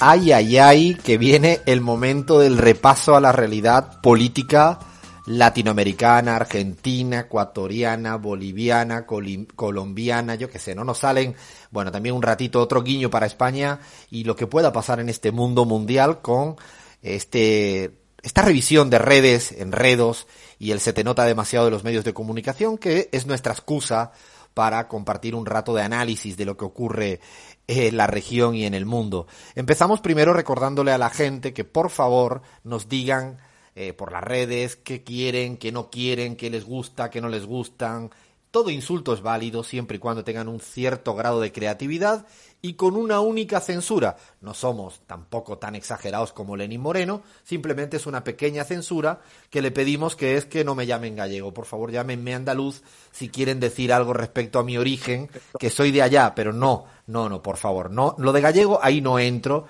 Ay, ay, ay, que viene el momento del repaso a la realidad política latinoamericana, argentina, ecuatoriana, boliviana, colombiana, yo qué sé, no nos salen, bueno, también un ratito otro guiño para España y lo que pueda pasar en este mundo mundial con este esta revisión de redes, enredos y el se te nota demasiado de los medios de comunicación que es nuestra excusa para compartir un rato de análisis de lo que ocurre en la región y en el mundo. Empezamos primero recordándole a la gente que por favor nos digan eh, por las redes qué quieren, qué no quieren, qué les gusta, qué no les gustan. Todo insulto es válido siempre y cuando tengan un cierto grado de creatividad y con una única censura. No somos tampoco tan exagerados como Lenín Moreno, simplemente es una pequeña censura que le pedimos que es que no me llamen gallego. Por favor, llámenme andaluz si quieren decir algo respecto a mi origen, que soy de allá, pero no, no, no, por favor, no. Lo de gallego ahí no entro.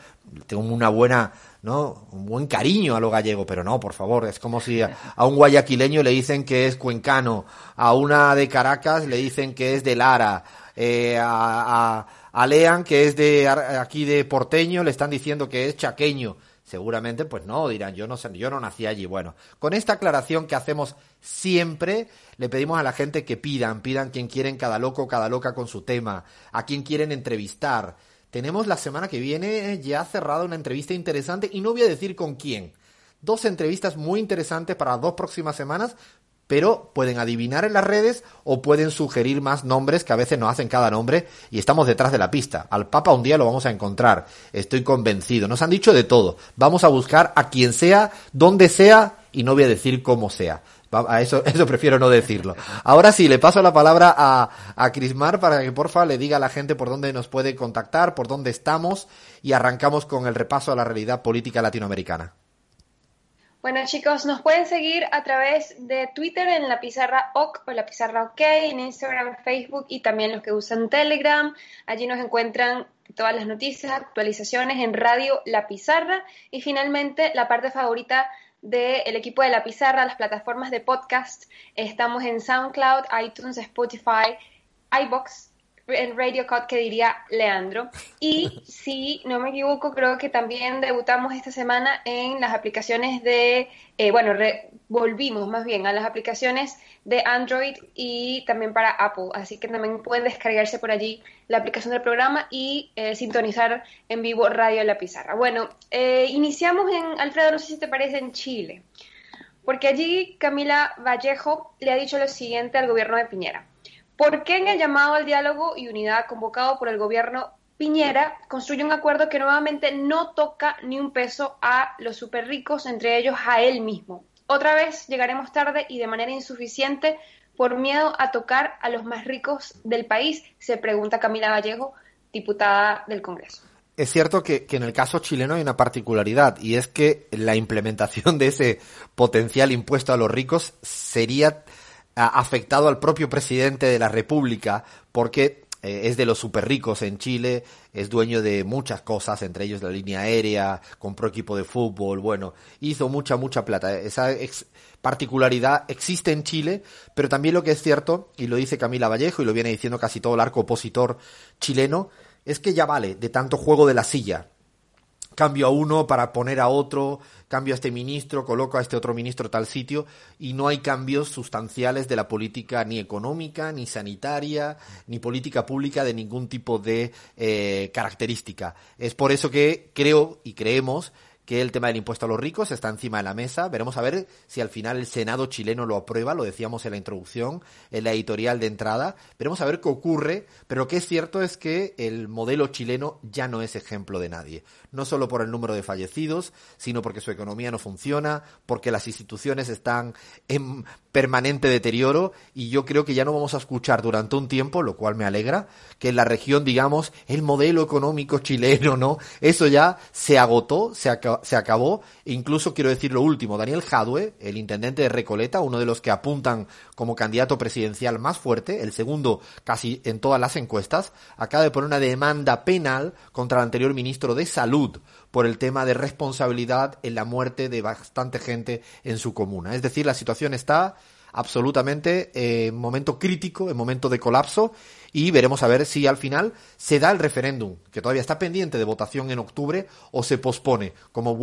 Tengo una buena ¿no? Un buen cariño a lo gallego, pero no, por favor, es como si a, a, un guayaquileño le dicen que es cuencano, a una de Caracas le dicen que es de Lara, eh, a, a, a, Lean, que es de aquí de porteño, le están diciendo que es chaqueño. Seguramente, pues no, dirán, yo no yo no nací allí. Bueno, con esta aclaración que hacemos siempre, le pedimos a la gente que pidan, pidan quien quieren cada loco, cada loca con su tema, a quien quieren entrevistar, tenemos la semana que viene ya cerrada una entrevista interesante y no voy a decir con quién. Dos entrevistas muy interesantes para las dos próximas semanas, pero pueden adivinar en las redes o pueden sugerir más nombres que a veces nos hacen cada nombre y estamos detrás de la pista. Al Papa un día lo vamos a encontrar, estoy convencido. Nos han dicho de todo. Vamos a buscar a quien sea, donde sea y no voy a decir cómo sea. A eso, eso prefiero no decirlo. Ahora sí, le paso la palabra a, a Crismar para que porfa le diga a la gente por dónde nos puede contactar, por dónde estamos y arrancamos con el repaso a la realidad política latinoamericana. Bueno chicos, nos pueden seguir a través de Twitter en la pizarra OK o la pizarra OK, en Instagram, Facebook y también los que usan Telegram. Allí nos encuentran todas las noticias, actualizaciones en Radio La Pizarra y finalmente la parte favorita del equipo de La Pizarra, las plataformas de podcast. Estamos en SoundCloud, iTunes, Spotify, iBox, en Radio Cut que diría Leandro. Y si no me equivoco, creo que también debutamos esta semana en las aplicaciones de, eh, bueno, re, volvimos más bien a las aplicaciones de Android y también para Apple. Así que también pueden descargarse por allí la aplicación del programa y eh, sintonizar en vivo Radio La Pizarra. Bueno, eh, iniciamos en, Alfredo, no sé si te parece, en Chile. Porque allí Camila Vallejo le ha dicho lo siguiente al gobierno de Piñera. ¿Por qué en el llamado al diálogo y unidad convocado por el gobierno Piñera construye un acuerdo que nuevamente no toca ni un peso a los super ricos, entre ellos a él mismo? Otra vez llegaremos tarde y de manera insuficiente por miedo a tocar a los más ricos del país, se pregunta Camila Vallejo, diputada del Congreso. Es cierto que, que, en el caso chileno hay una particularidad y es que la implementación de ese potencial impuesto a los ricos sería afectado al propio presidente de la República porque eh, es de los super ricos en Chile, es dueño de muchas cosas, entre ellos la línea aérea, compró equipo de fútbol, bueno, hizo mucha, mucha plata. Esa particularidad existe en Chile, pero también lo que es cierto, y lo dice Camila Vallejo y lo viene diciendo casi todo el arco opositor chileno, es que ya vale de tanto juego de la silla. Cambio a uno para poner a otro, cambio a este ministro, coloco a este otro ministro tal sitio y no hay cambios sustanciales de la política ni económica, ni sanitaria, ni política pública de ningún tipo de eh, característica. Es por eso que creo y creemos que el tema del impuesto a los ricos está encima de la mesa. Veremos a ver si al final el Senado chileno lo aprueba, lo decíamos en la introducción, en la editorial de entrada. Veremos a ver qué ocurre, pero lo que es cierto es que el modelo chileno ya no es ejemplo de nadie. No solo por el número de fallecidos, sino porque su economía no funciona, porque las instituciones están en permanente deterioro y yo creo que ya no vamos a escuchar durante un tiempo, lo cual me alegra, que en la región, digamos, el modelo económico chileno, ¿no? Eso ya se agotó, se, se acabó. Incluso quiero decir lo último, Daniel Jadue, el intendente de Recoleta, uno de los que apuntan como candidato presidencial más fuerte, el segundo casi en todas las encuestas, acaba de poner una demanda penal contra el anterior ministro de Salud por el tema de responsabilidad en la muerte de bastante gente en su comuna. Es decir, la situación está absolutamente en momento crítico, en momento de colapso, y veremos a ver si al final se da el referéndum, que todavía está pendiente de votación en octubre, o se pospone, como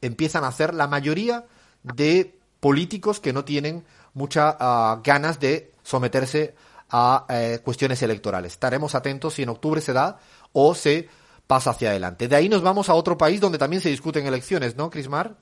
empiezan a hacer la mayoría de políticos que no tienen muchas ah, ganas de someterse a eh, cuestiones electorales. Estaremos atentos si en octubre se da o se pasa hacia adelante. De ahí nos vamos a otro país donde también se discuten elecciones, ¿no, Crismar?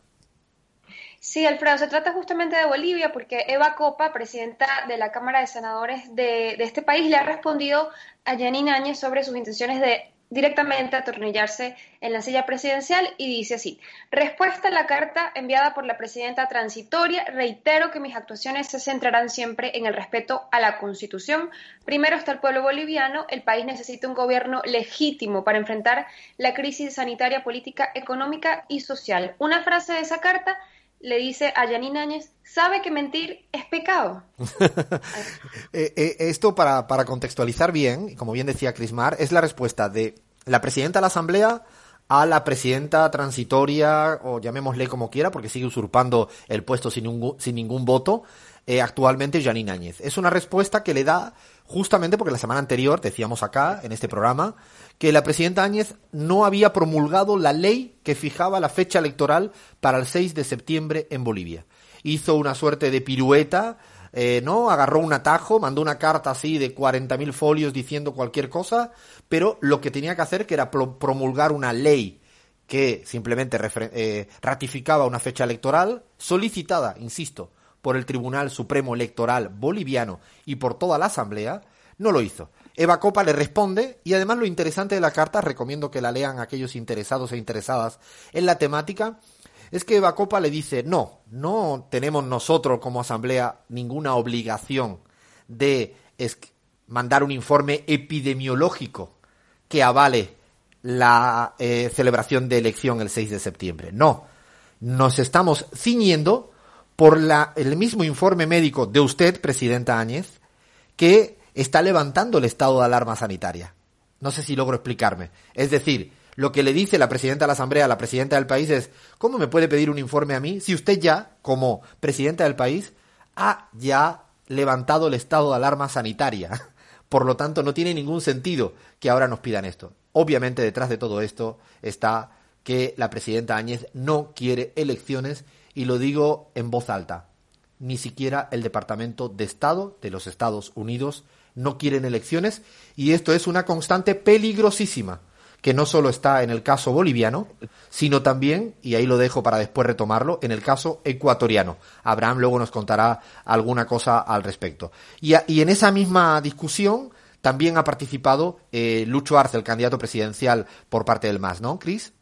Sí, Alfredo, se trata justamente de Bolivia porque Eva Copa, presidenta de la Cámara de Senadores de, este país, le ha respondido a Janine Áñez sobre sus intenciones de directamente atornillarse en la silla presidencial y dice así, respuesta a la carta enviada por la presidenta transitoria, reitero que mis actuaciones se centrarán siempre en el respeto a la Constitución. Primero está el pueblo boliviano, el país necesita un gobierno legítimo para enfrentar la crisis sanitaria, política, económica y social. Una frase de esa carta le dice a Yanine Áñez, sabe que mentir es pecado. Eh, eh, esto para, para, contextualizar bien, como bien decía Crismar, es la respuesta de la presidenta de la Asamblea a la presidenta transitoria, o llamémosle como quiera, porque sigue usurpando el puesto sin, ningún, sin ningún voto, eh, actualmente Janine Áñez. Es una respuesta que le da justamente porque la semana anterior decíamos acá, en este programa, que la presidenta Áñez no había promulgado la ley que fijaba la fecha electoral para el 6 de septiembre en Bolivia. Hizo una suerte de pirueta, eh, ¿no? Agarró un atajo, mandó una carta así de 40.000 folios diciendo cualquier cosa, pero lo que tenía que hacer que era promulgar una ley que simplemente eh, ratificaba una fecha electoral solicitada, insisto, por el Tribunal Supremo Electoral Boliviano y por toda la Asamblea, no lo hizo. Eva Copa le responde y además lo interesante de la carta, recomiendo que la lean aquellos interesados e interesadas en la temática, es que Eva Copa le dice, no, no tenemos nosotros como asamblea ninguna obligación de mandar un informe epidemiológico que avale la eh, celebración de elección el 6 de septiembre. No, nos estamos ciñendo por la, el mismo informe médico de usted, presidenta Áñez, que está levantando el estado de alarma sanitaria. No sé si logro explicarme. Es decir, lo que le dice la presidenta de la Asamblea a la presidenta del país es, ¿cómo me puede pedir un informe a mí si usted ya, como presidenta del país, ha ya levantado el estado de alarma sanitaria? Por lo tanto, no tiene ningún sentido que ahora nos pidan esto. Obviamente, detrás de todo esto está que la presidenta Áñez no quiere elecciones y lo digo en voz alta. Ni siquiera el Departamento de Estado de los Estados Unidos no quieren elecciones y esto es una constante peligrosísima que no solo está en el caso boliviano, sino también, y ahí lo dejo para después retomarlo, en el caso ecuatoriano. Abraham luego nos contará alguna cosa al respecto. Y, en esa misma discusión también ha participado eh, Lucho Arce, el candidato presidencial por parte del MAS, ¿no, Cris?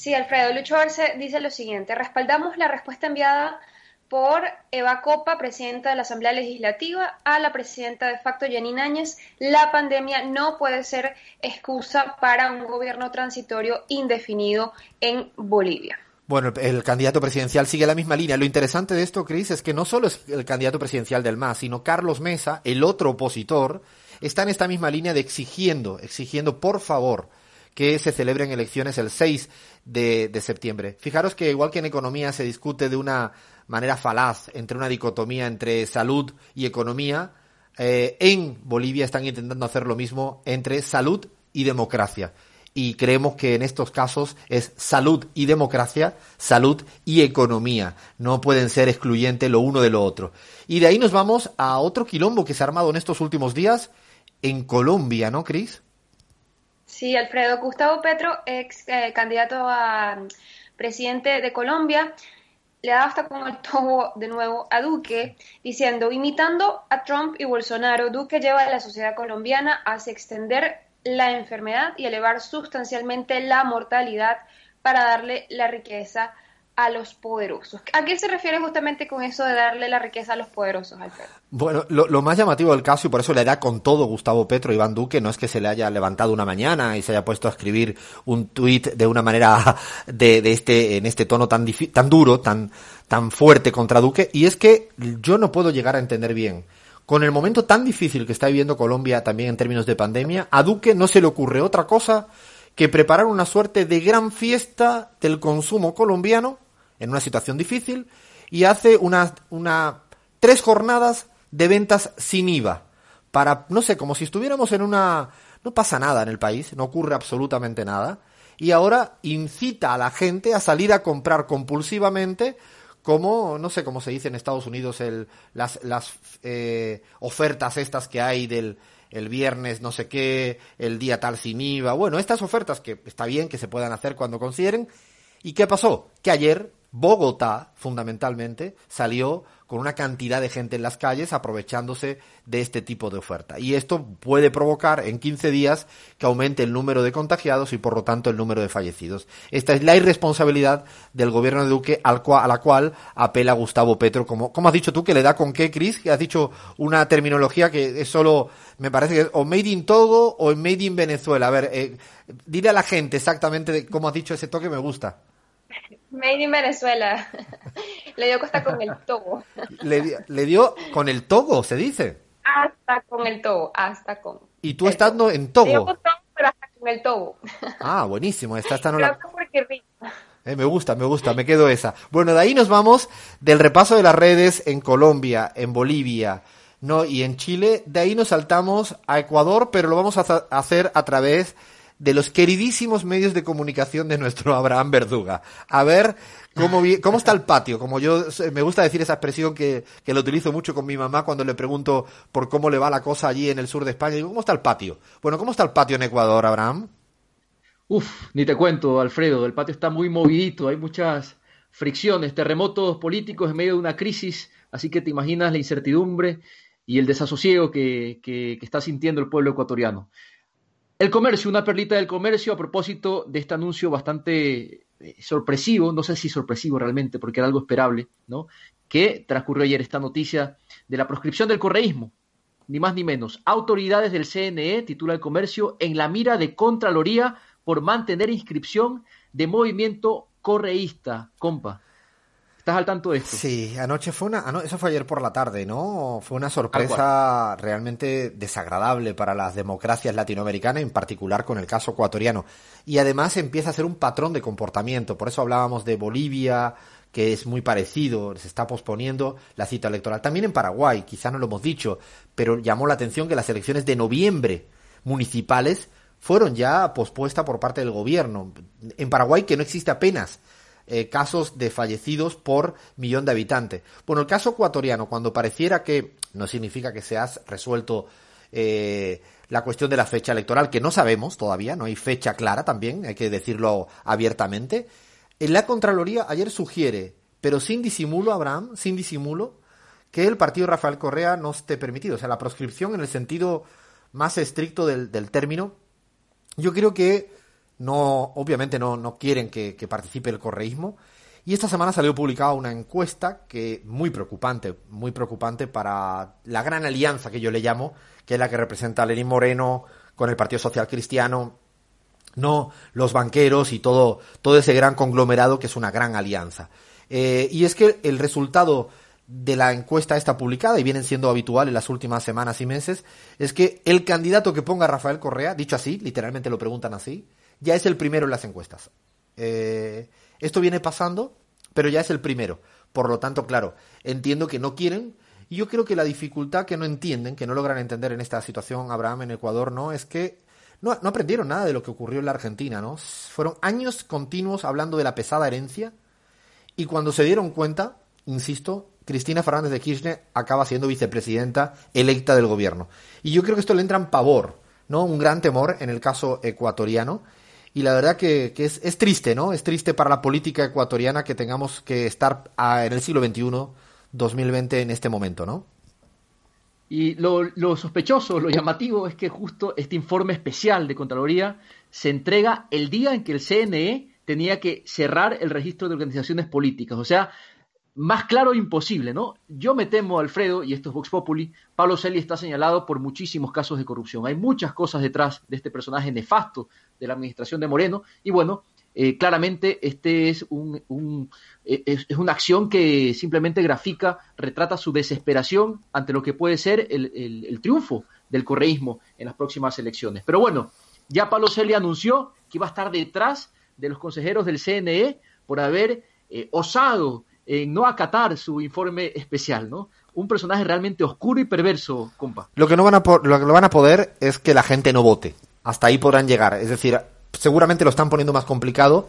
Sí, Alfredo. Lucho Arce dice lo siguiente. Respaldamos la respuesta enviada por Eva Copa, presidenta de la Asamblea Legislativa, a la presidenta de facto Janine Áñez. La pandemia no puede ser excusa para un gobierno transitorio indefinido en Bolivia. Bueno, el candidato presidencial sigue la misma línea. Lo interesante de esto, Cris, es que no solo es el candidato presidencial del MAS, sino Carlos Mesa, el otro opositor, está en esta misma línea de exigiendo, exigiendo por favor que se celebren elecciones el 6 de, de septiembre. Fijaros que igual que en economía se discute de una manera falaz entre una dicotomía entre salud y economía, eh, en Bolivia están intentando hacer lo mismo entre salud y democracia. Y creemos que en estos casos es salud y democracia, salud y economía. No pueden ser excluyentes lo uno de lo otro. Y de ahí nos vamos a otro quilombo que se ha armado en estos últimos días en Colombia, ¿no, Cris? Sí, Alfredo. Gustavo Petro, ex eh, candidato a presidente de Colombia, le da hasta con el tobo de nuevo a Duque, diciendo, imitando a Trump y Bolsonaro, Duque lleva a la sociedad colombiana a extender la enfermedad y elevar sustancialmente la mortalidad para darle la riqueza a los poderosos. ¿A qué se refiere justamente con eso de darle la riqueza a los poderosos? Bueno, lo, más llamativo del caso, y por eso le da con todo Gustavo Petro, Iván Duque, no es que se le haya levantado una mañana y se haya puesto a escribir un tuit de una manera de, de, este, en este tono tan, tan duro, tan, tan fuerte contra Duque, y es que yo no puedo llegar a entender bien. Con el momento tan difícil que está viviendo Colombia también en términos de pandemia, a Duque no se le ocurre otra cosa que preparar una suerte de gran fiesta del consumo colombiano en una situación difícil y hace una, una, tres jornadas de ventas sin IVA para, no sé, como si estuviéramos en una, no pasa nada en el país, no ocurre absolutamente nada, y ahora incita a la gente a salir a comprar compulsivamente como, no sé cómo se dice en Estados Unidos, el, las, las eh, ofertas estas que hay del el viernes no sé qué, el día tal sin IVA, bueno, estas ofertas que está bien que se puedan hacer cuando consideren. ¿Y qué pasó? Que ayer Bogotá, fundamentalmente, salió con una cantidad de gente en las calles aprovechándose de este tipo de oferta. Y esto puede provocar en 15 días que aumente el número de contagiados y por lo tanto el número de fallecidos. Esta es la irresponsabilidad del gobierno de Duque al cual, a la cual apela Gustavo Petro. Como, ¿Cómo has dicho tú que le da con qué, Cris? Que has dicho una terminología que es solo, me parece que es o made in Togo o made in Venezuela. A ver, eh, dile a la gente exactamente cómo has dicho ese toque, me gusta. Made in Venezuela. le dio costa con el togo. Le, dio con el togo, se dice. Hasta con el togo, hasta con. ¿Y tú estando en Togo? Con togo, pero hasta con el togo. Ah, buenísimo. La... Eh, me gusta, me gusta, me quedo esa. Bueno, de ahí nos vamos del repaso de las redes en Colombia, en Bolivia, no y en Chile. De ahí nos saltamos a Ecuador, pero lo vamos a hacer a través de los queridísimos medios de comunicación de nuestro Abraham Verduga. A ver cómo, cómo está el patio. Como yo me gusta decir esa expresión que, que lo utilizo mucho con mi mamá cuando le pregunto por cómo le va la cosa allí en el sur de España. Digo, ¿cómo está el patio? Bueno, ¿cómo está el patio en Ecuador, Abraham? Uf, ni te cuento, Alfredo. El patio está muy movidito. Hay muchas fricciones, terremotos políticos en medio de una crisis. Así que te imaginas la incertidumbre y el desasosiego que, que está sintiendo el pueblo ecuatoriano. El comercio, una perlita del comercio a propósito de este anuncio bastante eh, sorpresivo, no sé si sorpresivo realmente, porque era algo esperable, ¿no? Que transcurrió ayer esta noticia de la proscripción del correísmo, ni más ni menos. Autoridades del CNE, titula el comercio, en la mira de Contraloría por mantener inscripción de movimiento correísta, compa. ¿Estás al tanto de esto? Sí, anoche fue una, eso fue ayer por la tarde, ¿no? Fue una sorpresa realmente desagradable para las democracias latinoamericanas, en particular con el caso ecuatoriano. Y además empieza a ser un patrón de comportamiento. Por eso hablábamos de Bolivia, que es muy parecido, se está posponiendo la cita electoral. También en Paraguay, quizá no lo hemos dicho, pero llamó la atención que las elecciones de noviembre municipales fueron ya pospuestas por parte del gobierno. En Paraguay, que no existe apenas eh, casos de fallecidos por millón de habitantes. Bueno, el caso ecuatoriano, cuando pareciera que no significa que se ha resuelto eh, la cuestión de la fecha electoral, que no sabemos todavía, no hay fecha clara también, hay que decirlo abiertamente. En la Contraloría ayer sugiere, pero sin disimulo, Abraham, sin disimulo, que el partido Rafael Correa no esté permitido. O sea, la proscripción en el sentido más estricto del término. Yo creo que no, obviamente no, no quieren que, participe el correísmo. Y esta semana salió publicada una encuesta que muy preocupante, muy preocupante para la gran alianza que yo le llamo, que es la que representa a Lenín Moreno con el Partido Social Cristiano, no los banqueros y todo, todo ese gran conglomerado que es una gran alianza. Eh, y es que el resultado de la encuesta esta publicada, y vienen siendo habitual en las últimas semanas y meses, es que el candidato que ponga Rafael Correa, dicho así, literalmente lo preguntan así, ya es el primero en las encuestas. Eh, esto viene pasando, pero ya es el primero. Por lo tanto, claro, entiendo que no quieren. Y yo creo que la dificultad que no entienden, que no logran entender en esta situación, Abraham, en Ecuador, ¿no? Es que no, no aprendieron nada de lo que ocurrió en la Argentina, ¿no? Fueron años continuos hablando de la pesada herencia. Y cuando se dieron cuenta, insisto, Cristina Fernández de Kirchner acaba siendo vicepresidenta electa del gobierno. Y yo creo que esto le entra en pavor, ¿no? Un gran temor en el caso ecuatoriano y la verdad que, que es, triste, ¿no? Es triste para la política ecuatoriana que tengamos que estar a, en el siglo XXI, 2020, en este momento, ¿no? Y lo, lo, sospechoso, lo llamativo es que justo este informe especial de Contraloría se entrega el día en que el CNE tenía que cerrar el registro de organizaciones políticas. O sea, más claro imposible, ¿no? Yo me temo, Alfredo, y esto es Vox Populi, Pablo Celi está señalado por muchísimos casos de corrupción. Hay muchas cosas detrás de este personaje nefasto de la administración de Moreno, y bueno, eh, claramente este es, un, un es, una acción que simplemente grafica, retrata su desesperación ante lo que puede ser el, el, el triunfo del correísmo en las próximas elecciones. Pero bueno, ya Pablo Celi anunció que iba a estar detrás de los consejeros del CNE por haber eh, osado en no acatar su informe especial, ¿no? Un personaje realmente oscuro y perverso, compa. Lo que no van a lo que van a poder es que la gente no vote. Hasta ahí podrán llegar. Es decir, seguramente lo están poniendo más complicado,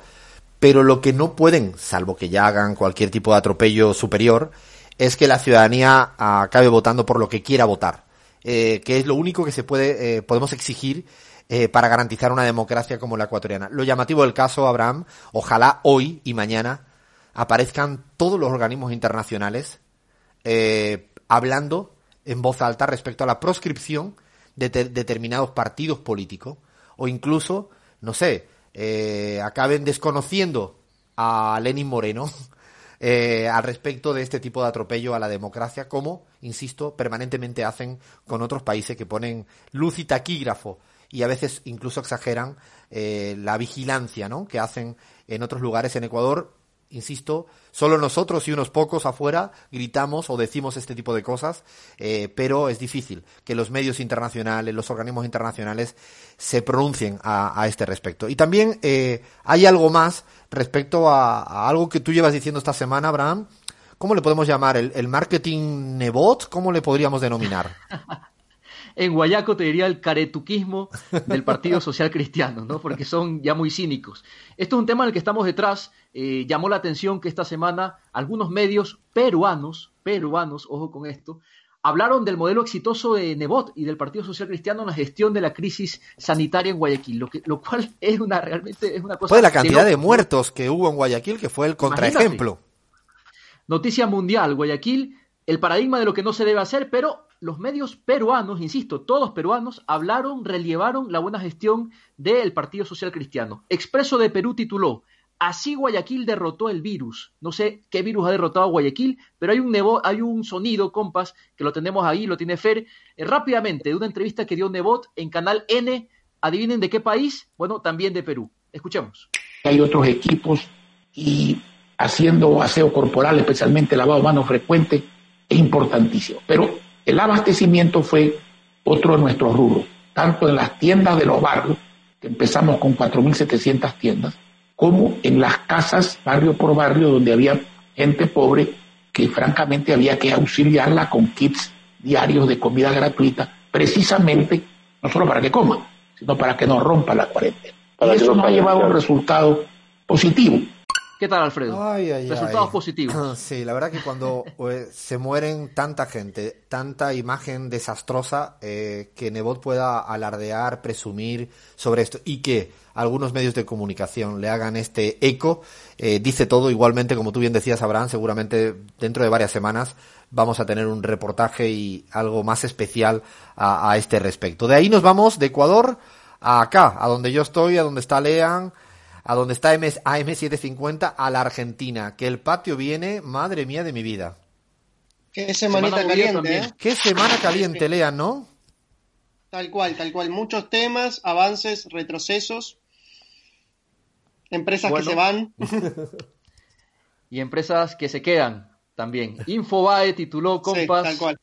pero lo que no pueden, salvo que ya hagan cualquier tipo de atropello superior, es que la ciudadanía acabe votando por lo que quiera votar. Eh, que es lo único que se puede, eh, podemos exigir eh, para garantizar una democracia como la ecuatoriana. Lo llamativo del caso, Abraham, ojalá hoy y mañana aparezcan todos los organismos internacionales eh, hablando en voz alta respecto a la proscripción de determinados partidos políticos o incluso, no sé, eh, acaben desconociendo a Lenin Moreno eh, al respecto de este tipo de atropello a la democracia, como, insisto, permanentemente hacen con otros países que ponen luz y taquígrafo y a veces incluso exageran la vigilancia ¿no? que hacen en otros lugares en Ecuador insisto, solo nosotros y unos pocos afuera gritamos o decimos este tipo de cosas, eh, pero es difícil que los medios internacionales, los organismos internacionales se pronuncien a, este respecto. Y también eh, hay algo más respecto a, a, algo que tú llevas diciendo esta semana, Abraham. ¿Cómo le podemos llamar? ¿El, el marketing nebot? ¿Cómo le podríamos denominar? en Guayaco te diría el caretuquismo del Partido Social Cristiano, ¿no? Porque son ya muy cínicos. Esto es un tema en el que estamos detrás. Eh, llamó la atención que esta semana algunos medios peruanos, peruanos, ojo con esto, hablaron del modelo exitoso de Nebot y del Partido Social Cristiano en la gestión de la crisis sanitaria en Guayaquil, lo, que, lo cual es una realmente es una cosa. Pues la cantidad de, de muertos que hubo en Guayaquil, que fue el contraejemplo. Imagínate. Noticia mundial, Guayaquil, el paradigma de lo que no se debe hacer, pero los medios peruanos, insisto, todos peruanos, hablaron, relevaron la buena gestión del Partido Social Cristiano. Expreso de Perú tituló Así Guayaquil derrotó el virus. No sé qué virus ha derrotado Guayaquil, pero hay un, Nebot, hay un sonido, compas, que lo tenemos ahí, lo tiene Fer, eh, rápidamente, de una entrevista que dio Nebot en Canal N. Adivinen de qué país. Bueno, también de Perú. Escuchemos. Hay otros equipos y haciendo aseo corporal, especialmente lavado de manos frecuente, es importantísimo. Pero el abastecimiento fue otro de nuestros rubros, tanto en las tiendas de los barrios, que empezamos con 4.700 tiendas, como en las casas, barrio por barrio, donde había gente pobre que francamente había que auxiliarla con kits diarios de comida gratuita, precisamente no solo para que coma, sino para que no rompa la cuarentena. Y eso nos ha llevado a un resultado positivo. ¿Qué tal, Alfredo? Ay, ay, Resultados ay. positivos. Sí, la verdad que cuando eh, se mueren tanta gente, tanta imagen desastrosa, eh, que Nebot pueda alardear, presumir sobre esto y que algunos medios de comunicación le hagan este eco, eh, dice todo. Igualmente, como tú bien decías, Abraham, seguramente dentro de varias semanas vamos a tener un reportaje y algo más especial a, a este respecto. De ahí nos vamos de Ecuador a acá, a donde yo estoy, a donde está Lean a donde está AM750, a la Argentina. Que el patio viene, madre mía de mi vida. Qué semanita Semana caliente. ¿eh? Qué semana caliente, Lean, ¿no? Tal cual, tal cual. Muchos temas, avances, retrocesos, empresas Bueno. que se van. Y empresas que se quedan también. Infobae tituló, Sí, compas, tal cual.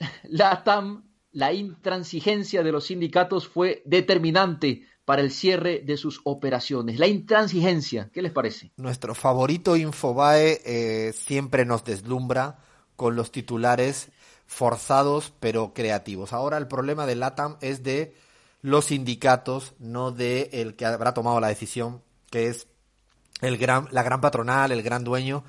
la TAM, la intransigencia de los sindicatos fue determinante para el cierre de sus operaciones. La intransigencia, ¿qué les parece? Nuestro favorito Infobae eh, siempre nos deslumbra con los titulares forzados pero creativos. Ahora el problema de LATAM es de los sindicatos, no de el que habrá tomado la decisión, que es el gran, la gran patronal, el gran dueño.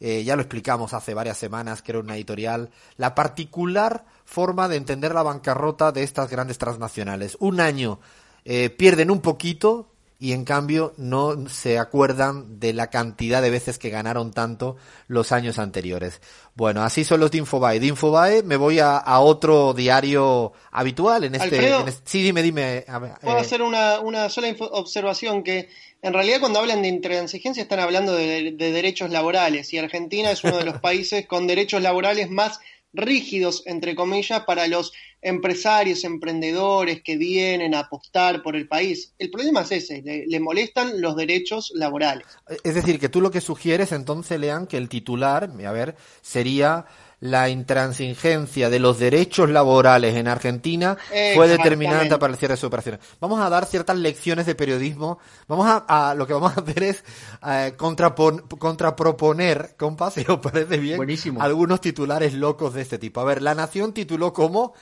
Eh, ya lo explicamos hace varias semanas, creo, en una editorial, la particular forma de entender la bancarrota de estas grandes transnacionales. Un año eh, pierden un poquito y en cambio no se acuerdan de la cantidad de veces que ganaron tanto los años anteriores. Bueno, así son los de Infobae. De Infobae me voy a, a otro diario habitual en este, Alfredo, en este- Sí, dime, dime. a Puedo eh, hacer una, una sola observación que en realidad cuando hablan de intransigencia están hablando de, de derechos laborales y Argentina es uno de los países con derechos laborales más rígidos, entre comillas, para los empresarios, emprendedores que vienen a apostar por el país. El problema es ese, le, le molestan los derechos laborales. Es decir, que tú lo que sugieres entonces, lean que el titular, a ver, sería la intransigencia de los derechos laborales en Argentina fue determinante para el cierre de sus operaciones. Vamos a dar ciertas lecciones de periodismo. Vamos a, a- lo que vamos a hacer es eh, contrapon- contraproponer, compa, si os parece bien, Buenísimo. algunos titulares locos de este tipo. A ver, La Nación tituló como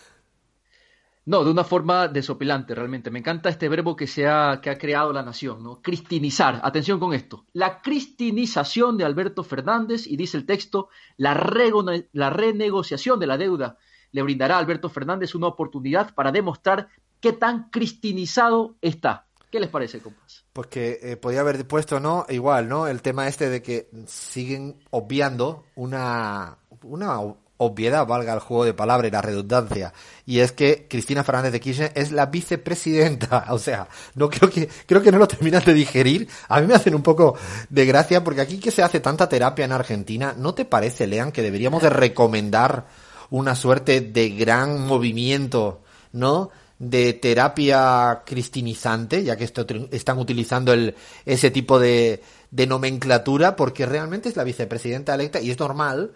No, de una forma desopilante, realmente. Me encanta este verbo que, se ha, que ha creado la nación, ¿no? Cristinizar. Atención con esto. La cristinización de Alberto Fernández, y dice el texto, la, rego- la renegociación de la deuda le brindará a Alberto Fernández una oportunidad para demostrar qué tan cristinizado está. ¿Qué les parece, compas? Pues que eh, podía haber puesto, ¿no? Igual, ¿no? El tema este de que siguen obviando una, una obviedad, valga el juego de palabras y la redundancia. Y es que Cristina Fernández de Kirchner es la vicepresidenta. O sea, no creo que, creo que no lo terminas de digerir. A mí me hacen un poco de gracia porque aquí que se hace tanta terapia en Argentina, ¿no te parece, Lean, que deberíamos de recomendar una suerte de gran movimiento, ¿no? de terapia cristinizante, ya que esto- están utilizando el, ese tipo de, de nomenclatura, porque realmente es la vicepresidenta electa y es normal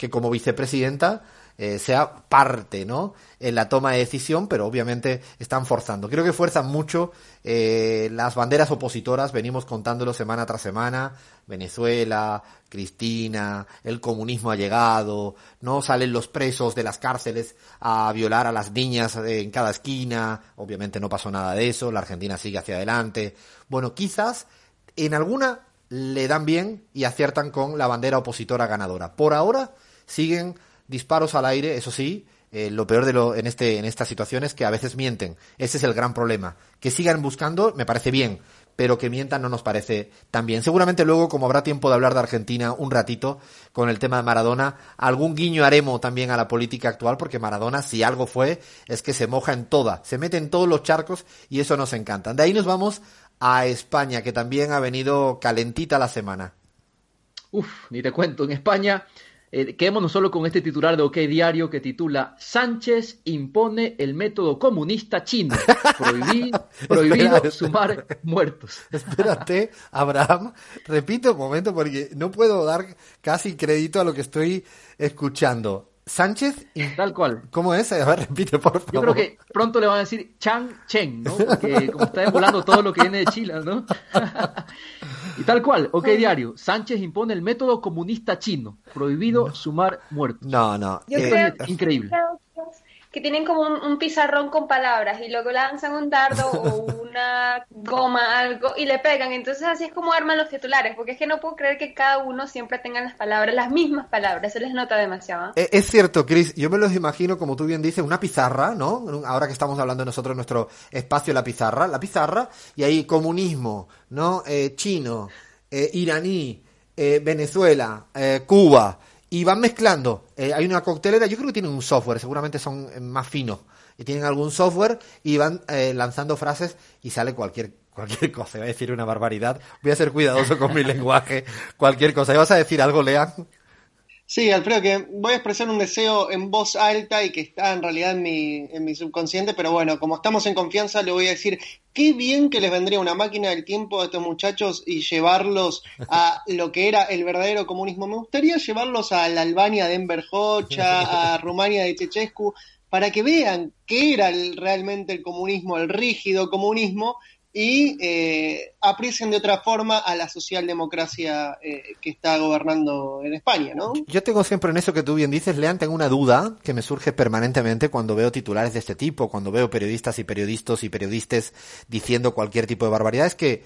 que como vicepresidenta eh, sea parte, ¿no? En la toma de decisión, pero obviamente están forzando. Creo que fuerzan mucho eh, las banderas opositoras, venimos contándolo semana tras semana, Venezuela, Cristina, el comunismo ha llegado, no salen los presos de las cárceles a violar a las niñas eh, en cada esquina, obviamente no pasó nada de eso, la Argentina sigue hacia adelante. Bueno, quizás en alguna le dan bien y aciertan con la bandera opositora ganadora. Por ahora siguen disparos al aire, eso sí, eh, lo peor de lo en este en esta situación es que a veces mienten. Ese es el gran problema. Que sigan buscando me parece bien, pero que mientan no nos parece tan bien. Seguramente luego, como habrá tiempo de hablar de Argentina un ratito con el tema de Maradona, algún guiño haremos también a la política actual, porque Maradona, si algo fue, es que se moja en toda, se mete en todos los charcos y eso nos encanta. De ahí nos vamos a España, que también ha venido calentita la semana. Uf, ni te cuento. En España, eh, quedémonos solo con este titular de OK Diario que titula Sánchez impone el método comunista chino. Prohibí- prohibido sumar muertos. Espérate, Abraham, repito un momento porque no puedo dar casi crédito a lo que estoy escuchando. Sánchez, Tal cual. ¿cómo es? A ver, repite, por favor. Yo creo que pronto le van a decir Chang Chen, ¿no? Porque como está emulando todo lo que viene de Chile, ¿no? y tal cual, OK Diario. Sánchez impone el método comunista chino. Prohibido sumar muertos. No, no. Yo eh, creo increíble. Que tienen como un, un pizarrón con palabras y luego lanzan un dardo o una goma, algo, y le pegan. Entonces así es como arman los titulares, porque es que no puedo creer que cada uno siempre tenga las palabras, las mismas palabras, se les nota demasiado. ¿eh? Eh, Es cierto, Chris, yo me los imagino, como tú bien dices, una pizarra, ¿no? Ahora que estamos hablando nosotros nuestro espacio, la pizarra, la pizarra, y ahí comunismo, ¿no? Eh, chino, eh, iraní, eh, Venezuela, eh, Cuba, y van mezclando. Eh, hay una coctelera, yo creo que tienen un software, seguramente son eh, más finos, y tienen algún software y van eh, lanzando frases y sale cualquier cualquier cosa. Voy a decir una barbaridad, voy a ser cuidadoso con mi lenguaje, cualquier cosa. ¿Y vas a decir algo, Lean? Sí, Alfredo, que voy a expresar un deseo en voz alta y que está en realidad en mi, en mi subconsciente, pero bueno, como estamos en confianza, le voy a decir, qué bien que les vendría una máquina del tiempo a estos muchachos y llevarlos a lo que era el verdadero comunismo. Me gustaría llevarlos a la Albania de Enver Hoxha, a Rumania de Chechescu, para que vean qué era el- realmente el comunismo, el rígido comunismo, y eh, de otra forma a la socialdemocracia eh, que está gobernando en España, ¿no? Yo tengo siempre en eso que tú bien dices, Lean, tengo una duda que me surge permanentemente cuando veo titulares de este tipo, cuando veo periodistas y periodistas y periodistas diciendo cualquier tipo de barbaridad, es que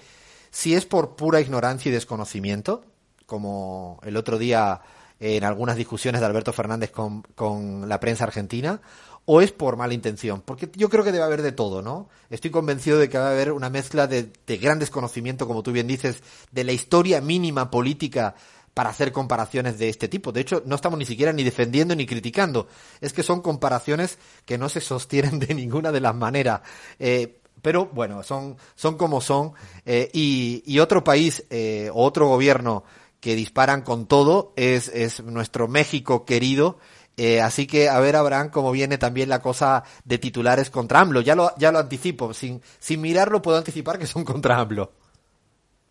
si es por pura ignorancia y desconocimiento, como el otro día en algunas discusiones de Alberto Fernández con, con la prensa argentina, o es por mala intención? Porque yo creo que debe haber de todo, ¿no? Estoy convencido de que va a haber una mezcla de, de gran desconocimiento, como tú bien dices, de la historia mínima política para hacer comparaciones de este tipo. De hecho, no estamos ni siquiera ni defendiendo ni criticando. Es que son comparaciones que no se sostienen de ninguna de las maneras. Eh, pero bueno, son, son como son. Eh, y, y, otro país eh, o otro gobierno que disparan con todo es, es nuestro México querido. Eh, así que a ver, Abraham, cómo viene también la cosa de titulares contra AMLO. Ya lo, ya lo anticipo. Sin, sin mirarlo puedo anticipar que son contra AMLO.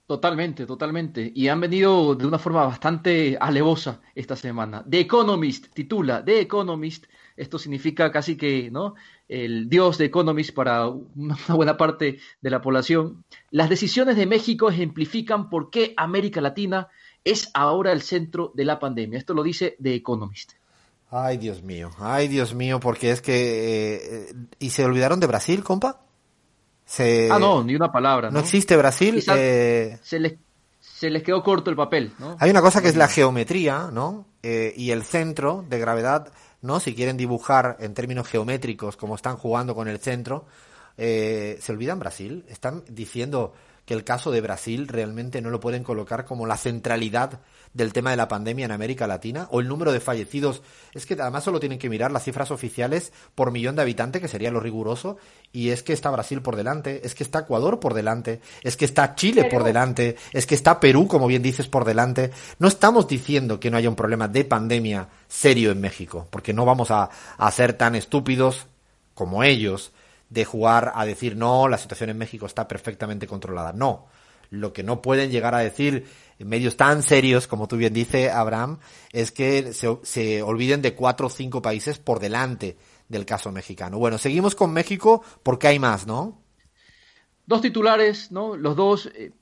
Totalmente, totalmente. Y han venido de una forma bastante alevosa esta semana. The Economist titula, The Economist, esto significa casi que, ¿no? El dios de Economist para una buena parte de la población. Las decisiones de México ejemplifican por qué América Latina es ahora el centro de la pandemia. Esto lo dice The Economist. Ay, Dios mío, ay, Dios mío, porque es que... Eh, ¿Y se olvidaron de Brasil, compa? Se... Ah, no, ni una palabra. No, ¿no? existe Brasil. Eh... Se, les, se les quedó corto el papel. ¿no? Hay una cosa que es la geometría, ¿no? Eh, y el centro de gravedad, ¿no? Si quieren dibujar en términos geométricos como están jugando con el centro, eh, se olvidan Brasil. Están diciendo que el caso de Brasil realmente no lo pueden colocar como la centralidad del tema de la pandemia en América Latina o el número de fallecidos. Es que además solo tienen que mirar las cifras oficiales por millón de habitantes, que sería lo riguroso, y es que está Brasil por delante, es que está Ecuador por delante, es que está Chile Perú. por delante, es que está Perú, como bien dices, por delante. No estamos diciendo que no haya un problema de pandemia serio en México, porque no vamos a, a ser tan estúpidos como ellos de jugar a decir no, la situación en México está perfectamente controlada. No. Lo que no pueden llegar a decir medios tan serios, como tú bien dices, Abraham, es que se, se, olviden de cuatro o cinco países por delante del caso mexicano. Bueno, seguimos con México porque hay más, ¿no? Dos titulares, ¿no? Los dos eh,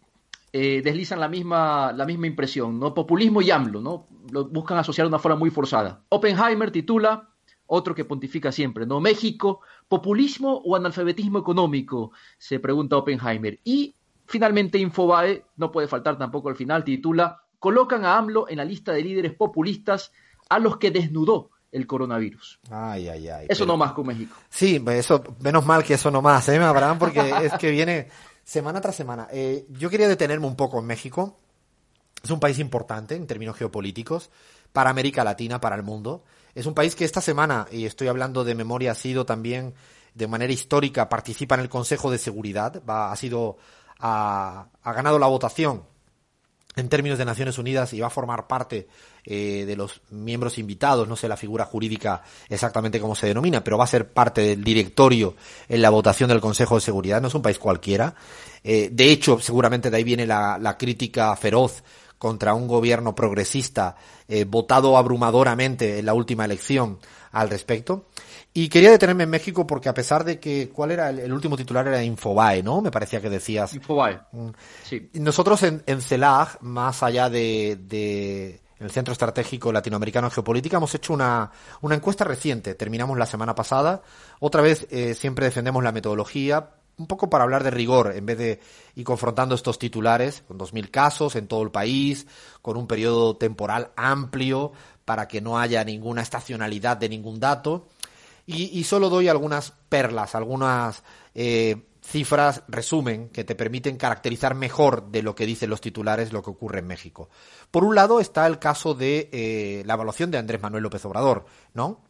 eh, deslizan la misma, la misma impresión, ¿no? Populismo y AMLO, ¿no? Lo buscan asociar de una forma muy forzada. Oppenheimer titula, otro que pontifica siempre, ¿no? México, populismo o analfabetismo económico, se pregunta Oppenheimer. Y Finalmente, Infobae, no puede faltar tampoco al final, titula, colocan a AMLO en la lista de líderes populistas a los que desnudó el coronavirus. Ay, ay, ay. Eso pero... no más con México. Sí, eso, menos mal que eso no más, ¿eh, Abraham? Porque es que viene semana tras semana. Eh, yo quería detenerme un poco en México. Es un país importante en términos geopolíticos para América Latina, para el mundo. Es un país que esta semana, y estoy hablando de memoria, ha sido también de manera histórica, participa en el Consejo de Seguridad, va, ha sido ha, ganado la votación en términos de Naciones Unidas y va a formar parte eh, de los miembros invitados, no sé la figura jurídica exactamente cómo se denomina, pero va a ser parte del directorio en la votación del Consejo de Seguridad, no es un país cualquiera. Eh, de hecho, seguramente de ahí viene la crítica feroz contra un gobierno progresista eh, votado abrumadoramente en la última elección al respecto. Y quería detenerme en México porque a pesar de que, ¿cuál era el, el último titular? Era Infobae, ¿no? Me parecía que decías. Infobae. Sí. Nosotros en, en CELAG, más allá de, de el Centro Estratégico Latinoamericano en Geopolítica, hemos hecho una, una encuesta reciente. Terminamos la semana pasada. Otra vez eh, siempre defendemos la metodología, un poco para hablar de rigor, en vez de ir confrontando estos titulares, con 2.000 casos en todo el país, con un periodo temporal amplio, para que no haya ninguna estacionalidad de ningún dato. Y, solo doy algunas perlas, algunas eh, cifras, resumen, que te permiten caracterizar mejor de lo que dicen los titulares lo que ocurre en México. Por un lado está el caso de eh, la evaluación de Andrés Manuel López Obrador, ¿no?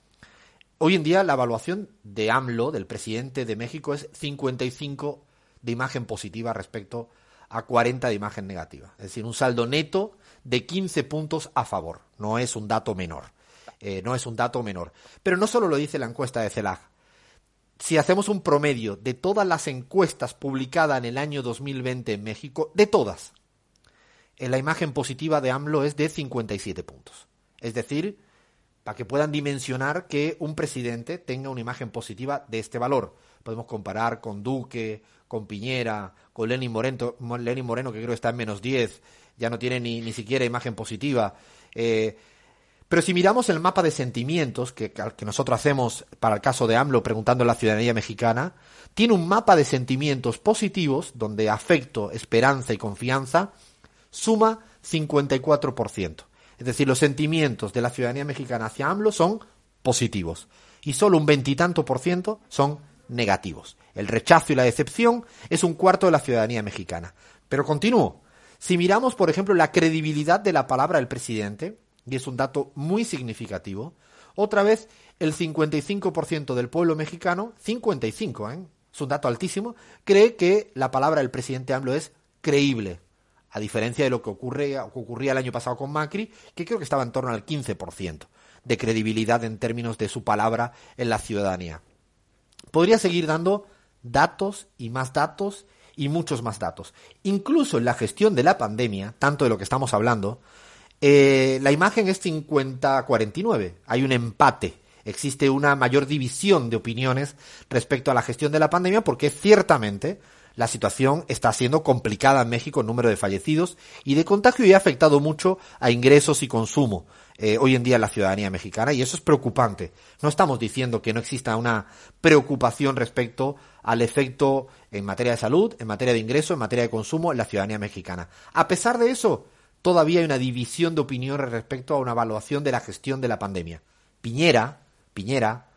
Hoy en día la evaluación de AMLO, del presidente de México, es 55 de imagen positiva respecto a 40 de imagen negativa. Es decir, un saldo neto de 15 puntos a favor. No es un dato menor. Eh, no es un dato menor. Pero no solo lo dice la encuesta de CELAG. Si hacemos un promedio de todas las encuestas publicadas en el año 2020 en México, de todas, en la imagen positiva de AMLO es de 57 puntos. Es decir, para que puedan dimensionar que un presidente tenga una imagen positiva de este valor. Podemos comparar con Duque, con Piñera, con Lenin Moreno, Lenin Moreno que creo está en menos 10, ya no tiene ni, ni siquiera imagen positiva. Eh, pero si miramos el mapa de sentimientos que, que nosotros hacemos para el caso de AMLO preguntando a la ciudadanía mexicana, tiene un mapa de sentimientos positivos donde afecto, esperanza y confianza suma 54%. Es decir, los sentimientos de la ciudadanía mexicana hacia AMLO son positivos. y solo un veintitanto por ciento son negativos. El rechazo y la decepción es un cuarto de la ciudadanía mexicana. Pero continúo. Si miramos, por ejemplo, la credibilidad de la palabra del presidente, y es un dato muy significativo, otra vez el 55% del pueblo mexicano, 55, ¿eh? es un dato altísimo, cree que la palabra del presidente AMLO es creíble, a diferencia de lo que ocurre, ocurría el año pasado con Macri, que creo que estaba en torno al 15% de credibilidad en términos de su palabra en la ciudadanía. Podría seguir dando datos y más datos y muchos más datos. Incluso en la gestión de la pandemia, tanto de lo que estamos hablando, eh, la imagen es 50-49. Hay un empate. Existe una mayor división de opiniones respecto a la gestión de la pandemia porque ciertamente la situación está siendo complicada en México en número de fallecidos y de contagio y ha afectado mucho a ingresos y consumo eh, hoy en día en la ciudadanía mexicana y eso es preocupante. No estamos diciendo que no exista una preocupación respecto al efecto en materia de salud, en materia de ingreso, en materia de consumo en la ciudadanía mexicana. A pesar de eso, todavía hay una división de opiniones respecto a una evaluación de la gestión de la pandemia. Piñera, Piñera,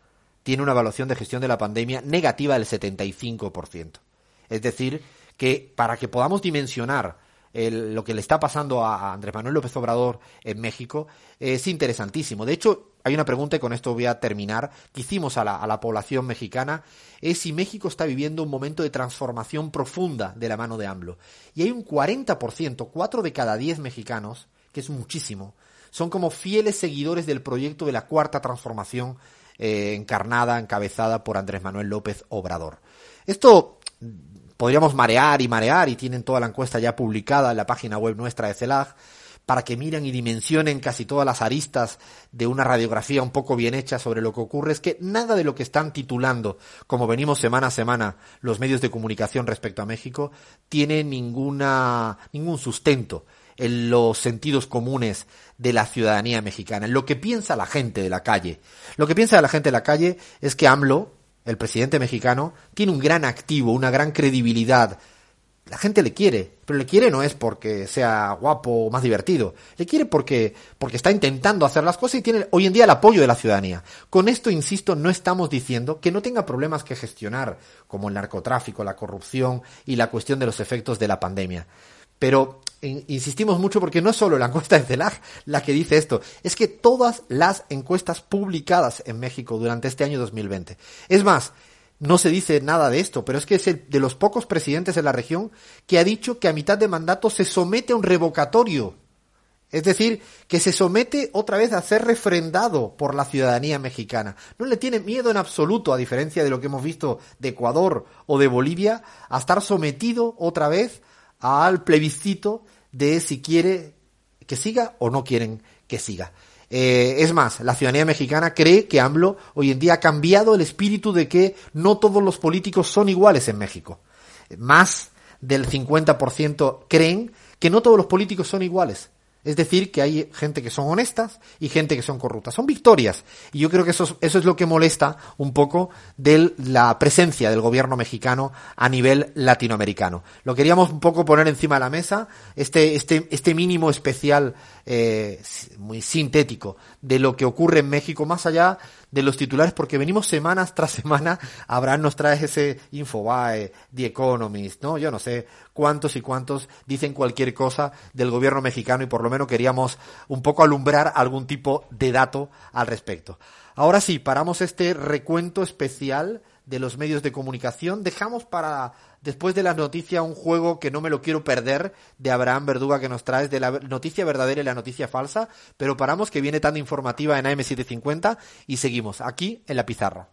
tiene una evaluación de gestión de la pandemia negativa del 75%. Es decir, que para que podamos dimensionar lo que le está pasando a, Andrés Manuel López Obrador en México es interesantísimo. De hecho, hay una pregunta y con esto voy a terminar que hicimos a la, a la población mexicana, es si México está viviendo un momento de transformación profunda de la mano de AMLO. Y hay un 40%, 4 de cada 10 mexicanos, que es muchísimo, son como fieles seguidores del proyecto de la cuarta transformación eh, encarnada, encabezada por Andrés Manuel López Obrador. Esto podríamos marear y marear y tienen toda la encuesta ya publicada en la página web nuestra de CELAG para que miren y dimensionen casi todas las aristas de una radiografía un poco bien hecha sobre lo que ocurre, es que nada de lo que están titulando, como venimos semana a semana los medios de comunicación respecto a México, tiene ninguna, ningún sustento en los sentidos comunes de la ciudadanía mexicana, en lo que piensa la gente de la calle. Lo que piensa la gente de la calle es que AMLO, el presidente mexicano, tiene un gran activo, una gran credibilidad. La gente le quiere, pero le quiere no es porque sea guapo o más divertido, le quiere porque, porque está intentando hacer las cosas y tiene hoy en día el apoyo de la ciudadanía. Con esto, insisto, no estamos diciendo que no tenga problemas que gestionar, como el narcotráfico, la corrupción y la cuestión de los efectos de la pandemia. Pero insistimos mucho porque no es solo la encuesta de CELAG la que dice esto, es que todas las encuestas publicadas en México durante este año 2020. Es más, no se dice nada de esto, pero es que es el de los pocos presidentes en la región que ha dicho que a mitad de mandato se somete a un revocatorio. Es decir, que se somete otra vez a ser refrendado por la ciudadanía mexicana. No le tiene miedo en absoluto, a diferencia de lo que hemos visto de Ecuador o de Bolivia, a estar sometido otra vez al plebiscito de si quiere que siga o no quieren que siga. Eh, es más, la ciudadanía mexicana cree que AMLO hoy en día ha cambiado el espíritu de que no todos los políticos son iguales en México. Más del 50% creen que no todos los políticos son iguales. Es decir, que hay gente que son honestas y gente que son corruptas. Son victorias. Y yo creo que eso es, lo que molesta un poco de la presencia del gobierno mexicano a nivel latinoamericano. Lo queríamos un poco poner encima de la mesa, este, este, este mínimo especial eh, muy sintético de lo que ocurre en México, más allá de los titulares, porque venimos semanas tras semana, Abraham nos trae ese Infobae, The Economist, ¿no? Yo no sé cuántos y cuántos dicen cualquier cosa del gobierno mexicano y por lo menos queríamos un poco alumbrar algún tipo de dato al respecto. Ahora sí, paramos este recuento especial de los medios de comunicación. Dejamos para después de la noticia un juego que no me lo quiero perder de Abraham Verduga que nos traes de la noticia verdadera y la noticia falsa, pero paramos que viene tan informativa en AM750 y seguimos aquí en la pizarra.